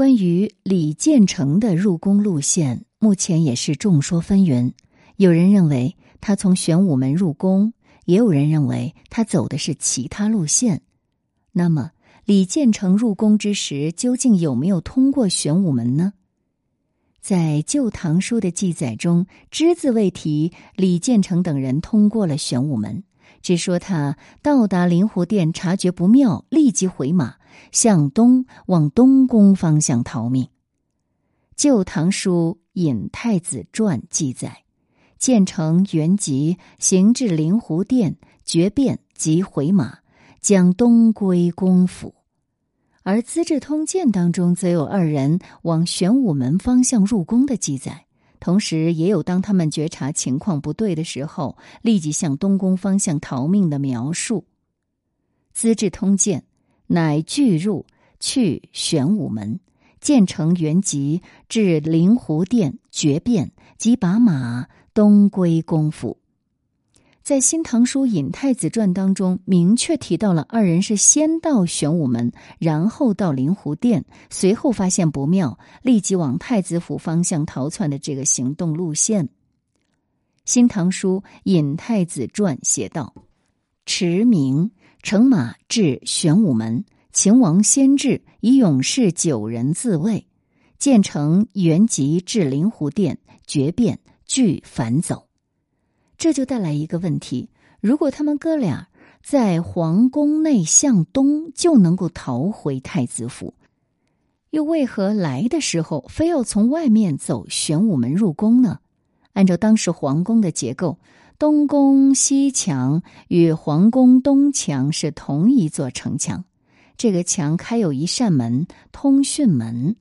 关于李建成的入宫路线，目前也是众说纷纭。有人认为他从玄武门入宫，也有人认为他走的是其他路线。那么，李建成入宫之时，究竟有没有通过玄武门呢？在《旧唐书》的记载中，只字未提李建成等人通过了玄武门，只说他到达灵湖殿，察觉不妙，立即回马向东往东宫方向逃命。《旧唐书·尹太子传》记载，建成原籍行至灵湖殿，决变即回马，将东归公府。而《资治通鉴》当中则有二人往玄武门方向入宫的记载，同时也有当他们觉察情况不对的时候，立即向东宫方向逃命的描述。《资治通鉴》乃拒入去玄武门，建成原籍至灵湖殿决变，即把马东归公府。在《新唐书·尹太子传》当中，明确提到了二人是先到玄武门，然后到灵湖殿，随后发现不妙，立即往太子府方向逃窜的这个行动路线。《新唐书·尹太子传》写道：“驰名乘马至玄武门，秦王先至，以勇士九人自卫。建成原籍至灵湖殿，决变俱反走。”这就带来一个问题：如果他们哥俩在皇宫内向东就能够逃回太子府，又为何来的时候非要从外面走玄武门入宫呢？按照当时皇宫的结构，东宫西墙与皇宫东墙是同一座城墙，这个墙开有一扇门——通讯门，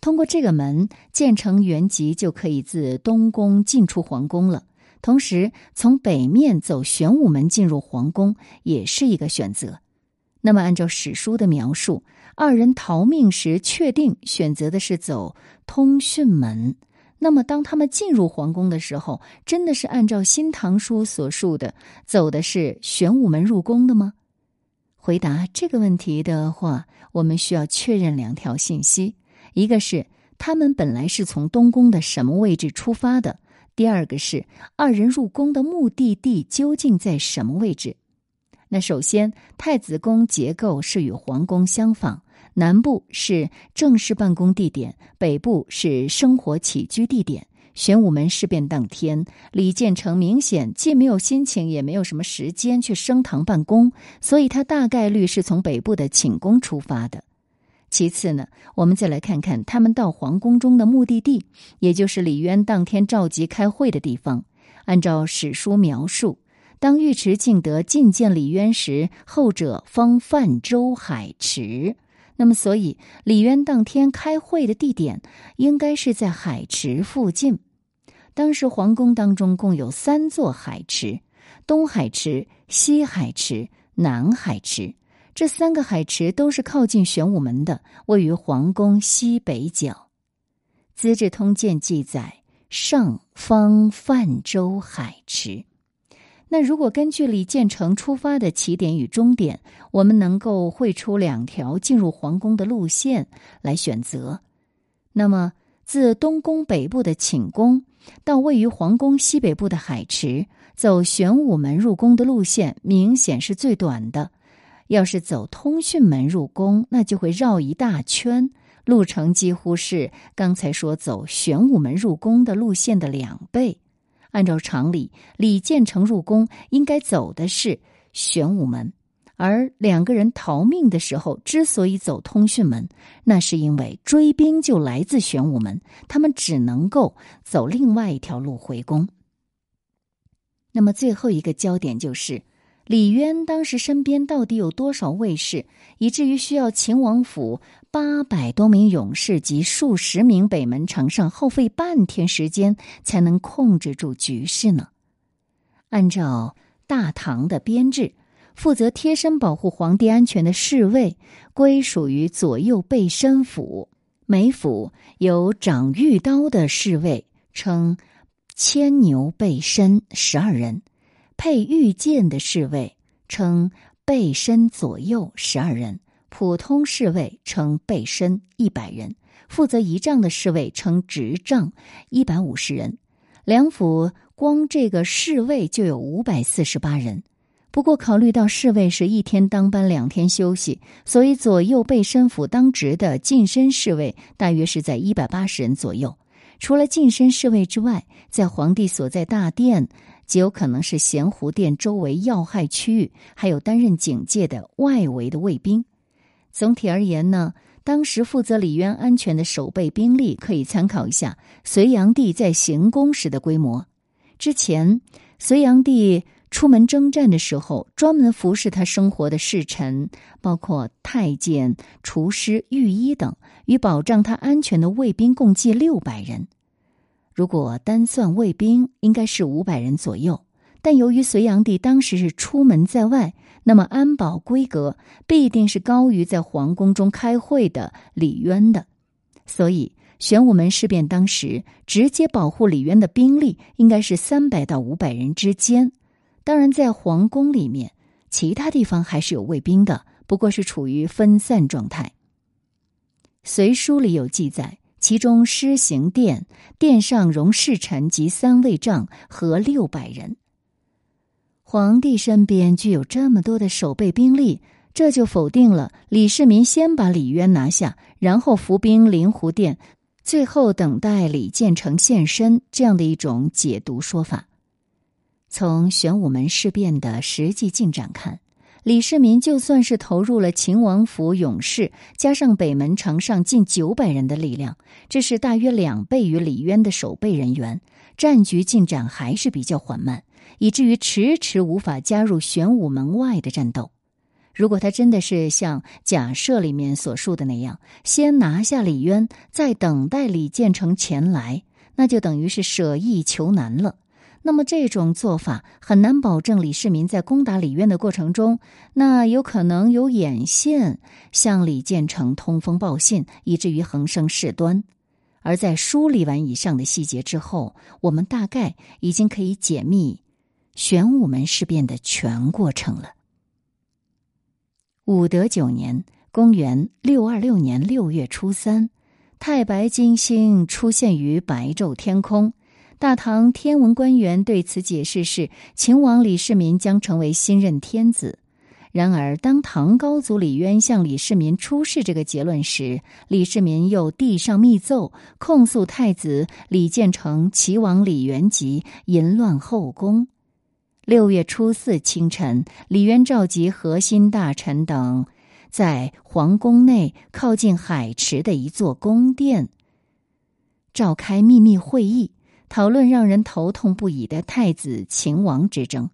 通过这个门，建成原籍就可以自东宫进出皇宫了。同时，从北面走玄武门进入皇宫也是一个选择。那么，按照史书的描述，二人逃命时确定选择的是走通讯门。那么，当他们进入皇宫的时候，真的是按照《新唐书》所述的走的是玄武门入宫的吗？回答这个问题的话，我们需要确认两条信息：一个是他们本来是从东宫的什么位置出发的。第二个是二人入宫的目的地究竟在什么位置？那首先，太子宫结构是与皇宫相仿，南部是正式办公地点，北部是生活起居地点。玄武门事变当天，李建成明显既没有心情，也没有什么时间去升堂办公，所以他大概率是从北部的寝宫出发的。其次呢，我们再来看看他们到皇宫中的目的地，也就是李渊当天召集开会的地方。按照史书描述，当尉迟敬德觐见李渊时，后者方泛舟海池。那么，所以李渊当天开会的地点应该是在海池附近。当时皇宫当中共有三座海池：东海池、西海池、南海池。这三个海池都是靠近玄武门的，位于皇宫西北角。《资治通鉴》记载，上方泛舟海池。那如果根据李建成出发的起点与终点，我们能够绘出两条进入皇宫的路线来选择。那么，自东宫北部的寝宫到位于皇宫西北部的海池，走玄武门入宫的路线明显是最短的。要是走通讯门入宫，那就会绕一大圈，路程几乎是刚才说走玄武门入宫的路线的两倍。按照常理，李建成入宫应该走的是玄武门，而两个人逃命的时候之所以走通讯门，那是因为追兵就来自玄武门，他们只能够走另外一条路回宫。那么最后一个焦点就是。李渊当时身边到底有多少卫士，以至于需要秦王府八百多名勇士及数十名北门城上耗费半天时间才能控制住局势呢？按照大唐的编制，负责贴身保护皇帝安全的侍卫归属于左右背身府，每府有掌御刀的侍卫，称牵牛背身十二人。配御剑的侍卫称背身左右十二人，普通侍卫称备身一百人，负责仪仗的侍卫称执仗一百五十人。梁府光这个侍卫就有五百四十八人。不过，考虑到侍卫是一天当班，两天休息，所以左右备身府当值的近身侍卫大约是在一百八十人左右。除了近身侍卫之外，在皇帝所在大殿，极有可能是咸湖殿周围要害区域，还有担任警戒的外围的卫兵。总体而言呢，当时负责李渊安全的守备兵力可以参考一下隋炀帝在行宫时的规模。之前，隋炀帝。出门征战的时候，专门服侍他生活的侍臣，包括太监、厨师、御医等，与保障他安全的卫兵共计六百人。如果单算卫兵，应该是五百人左右。但由于隋炀帝当时是出门在外，那么安保规格必定是高于在皇宫中开会的李渊的，所以玄武门事变当时直接保护李渊的兵力应该是三百到五百人之间。当然，在皇宫里面，其他地方还是有卫兵的，不过是处于分散状态。《隋书》里有记载，其中施行殿殿上容侍臣及三卫帐和六百人。皇帝身边具有这么多的守备兵力，这就否定了李世民先把李渊拿下，然后伏兵灵湖殿，最后等待李建成现身这样的一种解读说法。从玄武门事变的实际进展看，李世民就算是投入了秦王府勇士，加上北门城上近九百人的力量，这是大约两倍于李渊的守备人员，战局进展还是比较缓慢，以至于迟迟无法加入玄武门外的战斗。如果他真的是像假设里面所述的那样，先拿下李渊，再等待李建成前来，那就等于是舍易求难了。那么这种做法很难保证李世民在攻打李渊的过程中，那有可能有眼线向李建成通风报信，以至于横生事端。而在梳理完以上的细节之后，我们大概已经可以解密玄武门事变的全过程了。武德九年（公元六二六年六月初三），太白金星出现于白昼天空。大唐天文官员对此解释是：秦王李世民将成为新任天子。然而，当唐高祖李渊向李世民出示这个结论时，李世民又递上密奏，控诉太子李建成、齐王李元吉淫乱后宫。六月初四清晨，李渊召集核心大臣等，在皇宫内靠近海池的一座宫殿召开秘密会议。讨论让人头痛不已的太子秦王之争。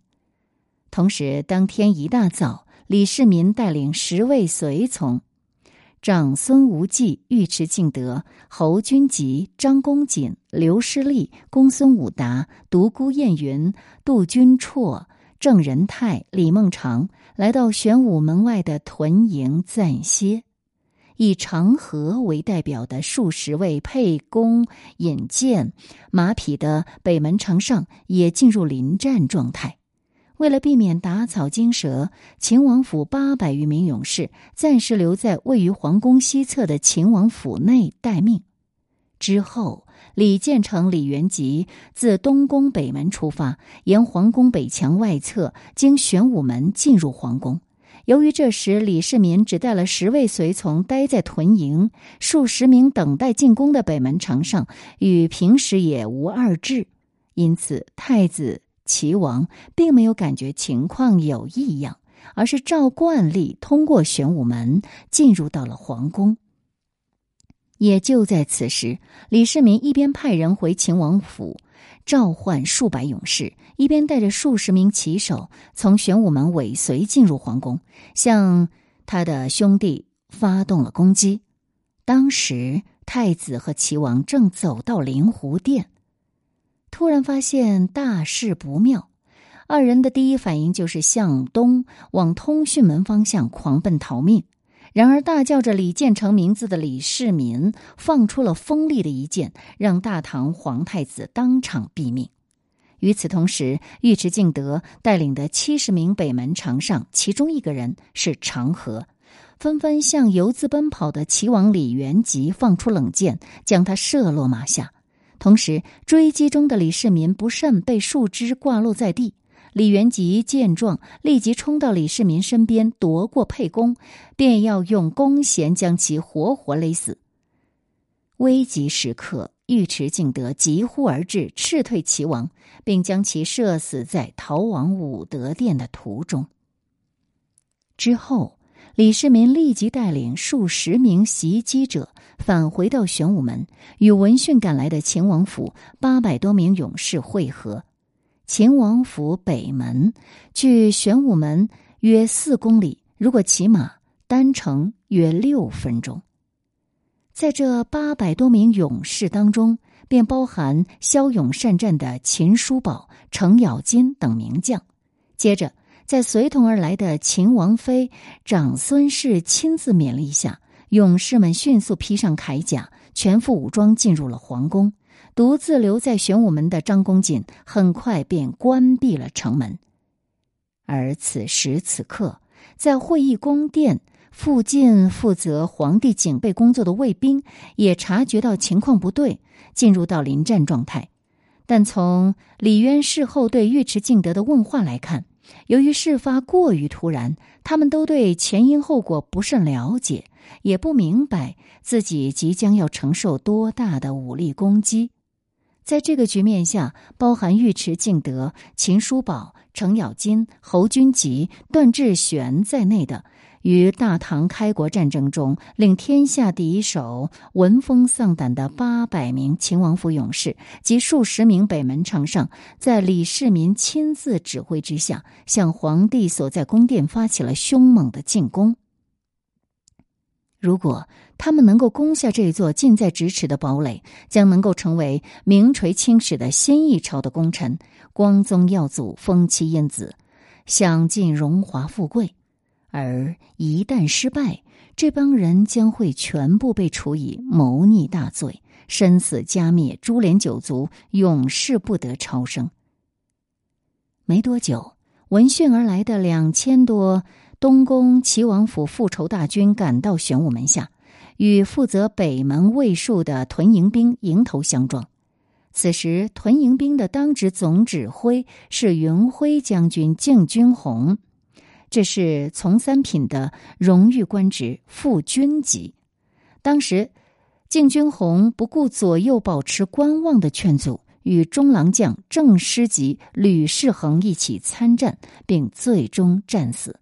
同时，当天一大早，李世民带领十位随从，长孙无忌、尉迟敬德、侯君集、张公瑾、刘师立、公孙武达、独孤雁云、杜君绰、郑仁泰、李孟尝，来到玄武门外的屯营暂歇。以长河为代表的数十位沛公引荐马匹的北门城上也进入临战状态。为了避免打草惊蛇，秦王府八百余名勇士暂时留在位于皇宫西侧的秦王府内待命。之后，李建成、李元吉自东宫北门出发，沿皇宫北墙外侧，经玄武门进入皇宫。由于这时李世民只带了十位随从待在屯营，数十名等待进宫的北门城上与平时也无二致，因此太子齐王并没有感觉情况有异样，而是照惯例通过玄武门进入到了皇宫。也就在此时，李世民一边派人回秦王府。召唤数百勇士，一边带着数十名骑手从玄武门尾随进入皇宫，向他的兄弟发动了攻击。当时太子和齐王正走到灵湖殿，突然发现大事不妙，二人的第一反应就是向东往通讯门方向狂奔逃命。然而，大叫着李建成名字的李世民放出了锋利的一箭，让大唐皇太子当场毙命。与此同时，尉迟敬德带领的七十名北门常上，其中一个人是长河，纷纷向游自奔跑的齐王李元吉放出冷箭，将他射落马下。同时，追击中的李世民不慎被树枝挂落在地。李元吉见状，立即冲到李世民身边，夺过沛弓，便要用弓弦将其活活勒死。危急时刻，尉迟敬德急呼而至，斥退齐王，并将其射死在逃往武德殿的途中。之后，李世民立即带领数十名袭击者返回到玄武门，与闻讯赶来的秦王府八百多名勇士会合。秦王府北门距玄武门约四公里，如果骑马单程约六分钟。在这八百多名勇士当中，便包含骁勇善战的秦叔宝、程咬金等名将。接着，在随同而来的秦王妃长孙氏亲自勉励下，勇士们迅速披上铠甲，全副武装进入了皇宫。独自留在玄武门的张公瑾很快便关闭了城门。而此时此刻，在会议宫殿附近负责皇帝警备工作的卫兵也察觉到情况不对，进入到临战状态。但从李渊事后对尉迟敬德的问话来看，由于事发过于突然，他们都对前因后果不甚了解，也不明白自己即将要承受多大的武力攻击。在这个局面下，包含尉迟敬德、秦叔宝、程咬金、侯君集、段志玄在内的，于大唐开国战争中令天下敌手闻风丧胆的八百名秦王府勇士及数十名北门丞相，在李世民亲自指挥之下，向皇帝所在宫殿发起了凶猛的进攻。如果他们能够攻下这座近在咫尺的堡垒，将能够成为名垂青史的新一朝的功臣，光宗耀祖，封妻荫子，享尽荣华富贵。而一旦失败，这帮人将会全部被处以谋逆大罪，身死家灭，株连九族，永世不得超生。没多久，闻讯而来的两千多。东宫齐王府复仇大军赶到玄武门下，与负责北门卫戍的屯营兵迎头相撞。此时，屯营兵的当值总指挥是云辉将军敬军红，这是从三品的荣誉官职，副军级。当时，敬军红不顾左右保持观望的劝阻，与中郎将郑师级吕世恒一起参战，并最终战死。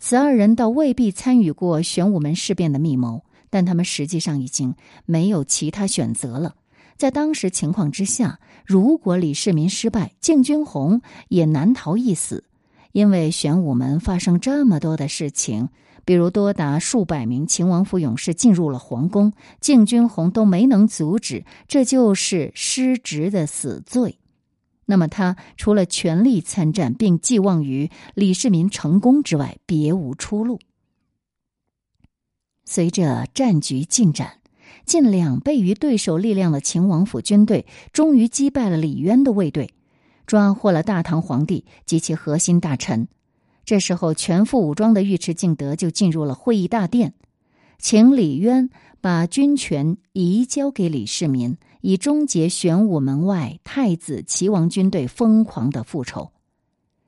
此二人倒未必参与过玄武门事变的密谋，但他们实际上已经没有其他选择了。在当时情况之下，如果李世民失败，敬军红也难逃一死。因为玄武门发生这么多的事情，比如多达数百名秦王府勇士进入了皇宫，敬军红都没能阻止，这就是失职的死罪。那么他除了全力参战并寄望于李世民成功之外，别无出路。随着战局进展，近两倍于对手力量的秦王府军队终于击败了李渊的卫队，抓获了大唐皇帝及其核心大臣。这时候，全副武装的尉迟敬德就进入了会议大殿，请李渊把军权移交给李世民。以终结玄武门外太子齐王军队疯狂的复仇。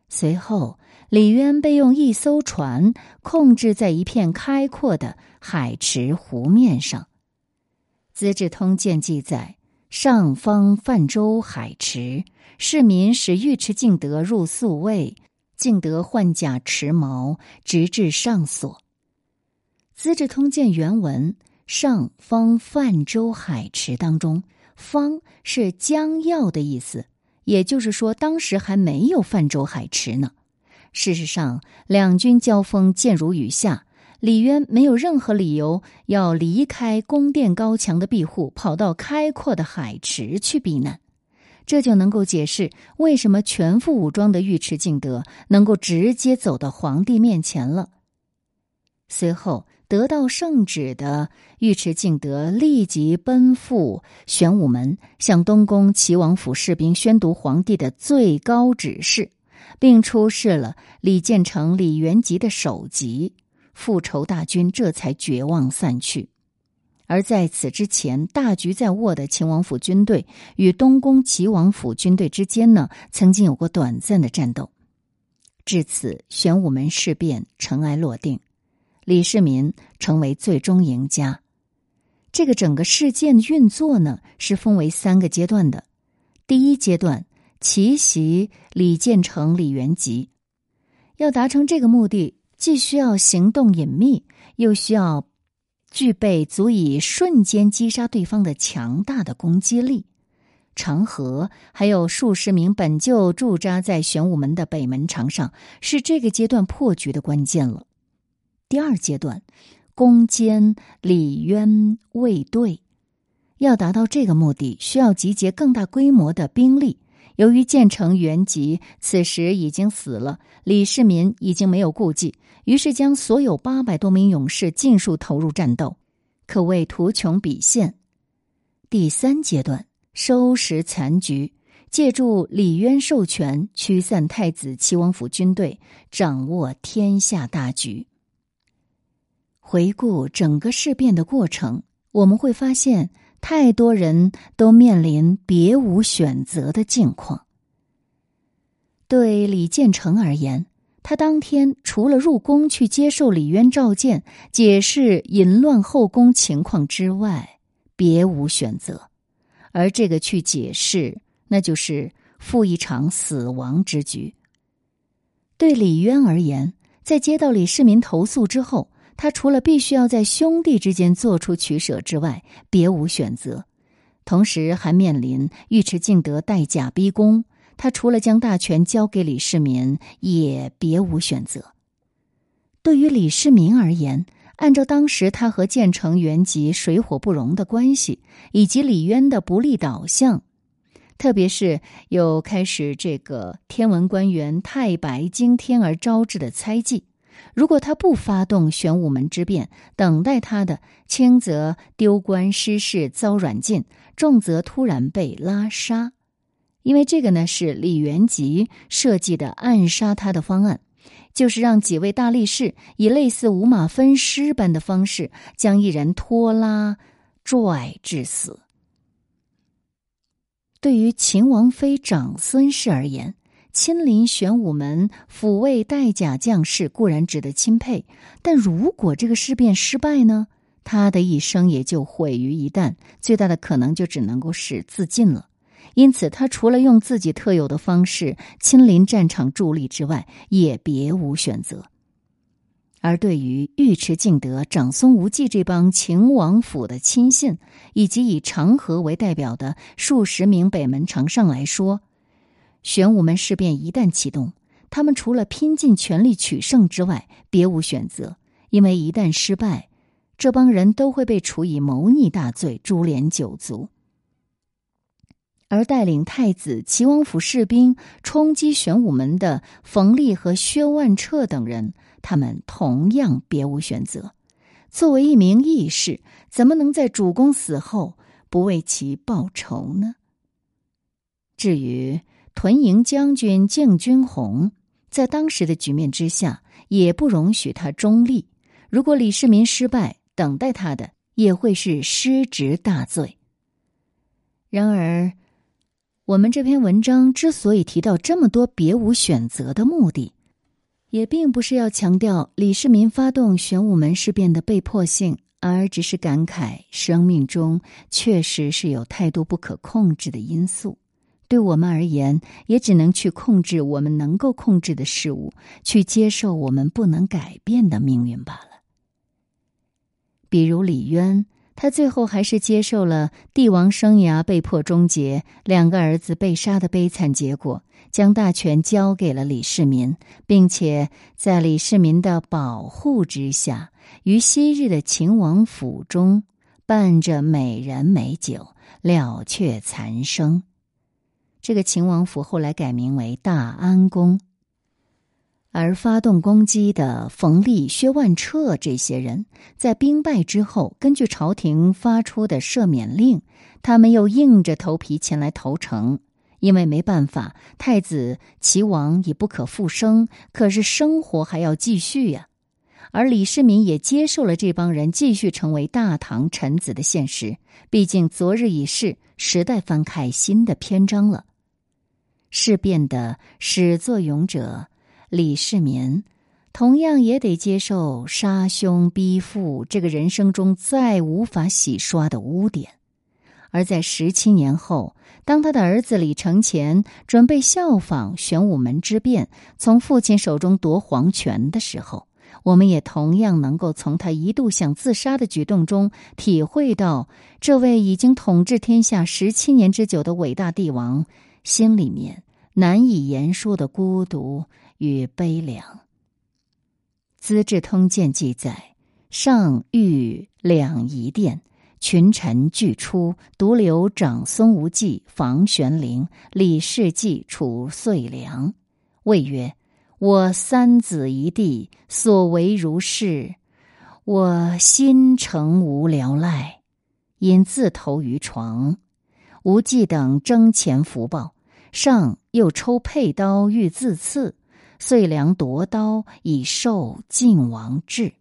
随后，李渊被用一艘船控制在一片开阔的海池湖面上。《资治通鉴》记载：上方泛舟海池，市民使尉迟敬德入宿卫，敬德换甲持矛，直至上所。《资治通鉴》原文：上方泛舟海池当中。方是将要的意思，也就是说，当时还没有泛舟海池呢。事实上，两军交锋箭如雨下，李渊没有任何理由要离开宫殿高墙的庇护，跑到开阔的海池去避难。这就能够解释为什么全副武装的尉迟敬德能够直接走到皇帝面前了。随后。得到圣旨的尉迟敬德立即奔赴玄武门，向东宫齐王府士兵宣读皇帝的最高指示，并出示了李建成、李元吉的首级。复仇大军这才绝望散去。而在此之前，大局在握的秦王府军队与东宫齐王府军队之间呢，曾经有过短暂的战斗。至此，玄武门事变尘埃落定，李世民成为最终赢家。这个整个事件的运作呢，是分为三个阶段的。第一阶段，奇袭李建成、李元吉，要达成这个目的，既需要行动隐秘，又需要。具备足以瞬间击杀对方的强大的攻击力，长河还有数十名本就驻扎在玄武门的北门长上，是这个阶段破局的关键了。第二阶段，攻坚李渊卫队，要达到这个目的，需要集结更大规模的兵力。由于建成元吉此时已经死了，李世民已经没有顾忌，于是将所有八百多名勇士尽数投入战斗，可谓图穷匕现。第三阶段收拾残局，借助李渊授权驱散太子齐王府军队，掌握天下大局。回顾整个事变的过程，我们会发现。太多人都面临别无选择的境况。对李建成而言，他当天除了入宫去接受李渊召见、解释淫乱后宫情况之外，别无选择。而这个去解释，那就是赴一场死亡之局。对李渊而言，在接到李世民投诉之后。他除了必须要在兄弟之间做出取舍之外，别无选择，同时还面临尉迟敬德带甲逼宫。他除了将大权交给李世民，也别无选择。对于李世民而言，按照当时他和建成元吉水火不容的关系，以及李渊的不利导向，特别是有开始这个天文官员太白惊天而招致的猜忌。如果他不发动玄武门之变，等待他的轻则丢官失势遭软禁，重则突然被拉杀。因为这个呢是李元吉设计的暗杀他的方案，就是让几位大力士以类似五马分尸般的方式将一人拖拉拽致死。对于秦王妃长孙氏而言。亲临玄武门抚慰带甲将士固然值得钦佩，但如果这个事变失败呢？他的一生也就毁于一旦，最大的可能就只能够是自尽了。因此，他除了用自己特有的方式亲临战场助力之外，也别无选择。而对于尉迟敬德、长孙无忌这帮秦王府的亲信，以及以长河为代表的数十名北门长上来说，玄武门事变一旦启动，他们除了拼尽全力取胜之外，别无选择。因为一旦失败，这帮人都会被处以谋逆大罪，株连九族。而带领太子齐王府士兵冲击玄武门的冯立和薛万彻等人，他们同样别无选择。作为一名义士，怎么能在主公死后不为其报仇呢？至于……屯营将军敬军红，在当时的局面之下，也不容许他中立。如果李世民失败，等待他的也会是失职大罪。然而，我们这篇文章之所以提到这么多别无选择的目的，也并不是要强调李世民发动玄武门事变的被迫性，而只是感慨生命中确实是有太多不可控制的因素。对我们而言，也只能去控制我们能够控制的事物，去接受我们不能改变的命运罢了。比如李渊，他最后还是接受了帝王生涯被迫终结、两个儿子被杀的悲惨结果，将大权交给了李世民，并且在李世民的保护之下，于昔日的秦王府中伴着美人美酒，了却残生。这个秦王府后来改名为大安宫，而发动攻击的冯立、薛万彻这些人，在兵败之后，根据朝廷发出的赦免令，他们又硬着头皮前来投诚，因为没办法，太子齐王已不可复生，可是生活还要继续呀。而李世民也接受了这帮人继续成为大唐臣子的现实。毕竟昨日已逝，时代翻开新的篇章了。事变的始作俑者李世民，同样也得接受杀兄逼父这个人生中再无法洗刷的污点。而在十七年后，当他的儿子李承乾准备效仿玄武门之变，从父亲手中夺皇权的时候。我们也同样能够从他一度想自杀的举动中体会到，这位已经统治天下十七年之久的伟大帝王心里面难以言说的孤独与悲凉。《资治通鉴》记载：上御两仪殿，群臣俱出，独留长孙无忌、房玄龄、李世继褚遂良，谓曰。我三子一弟所为如是，我心诚无聊赖，因自投于床。无忌等争前福报，上又抽佩刀欲自刺，遂良夺刀以受晋王志。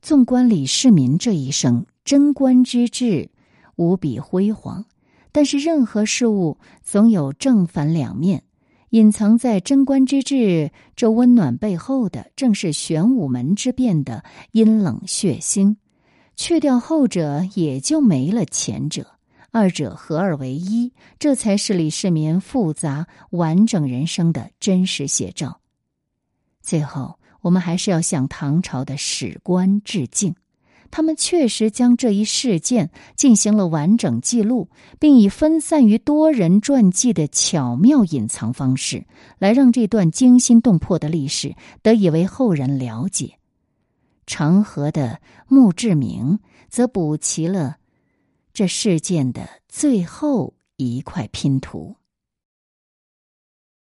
纵观李世民这一生，贞观之治无比辉煌，但是任何事物总有正反两面。隐藏在贞观之治这温暖背后的，正是玄武门之变的阴冷血腥。去掉后者，也就没了前者，二者合二为一，这才是李世民复杂完整人生的真实写照。最后，我们还是要向唐朝的史官致敬。他们确实将这一事件进行了完整记录，并以分散于多人传记的巧妙隐藏方式，来让这段惊心动魄的历史得以为后人了解。长河的墓志铭则补齐了这事件的最后一块拼图。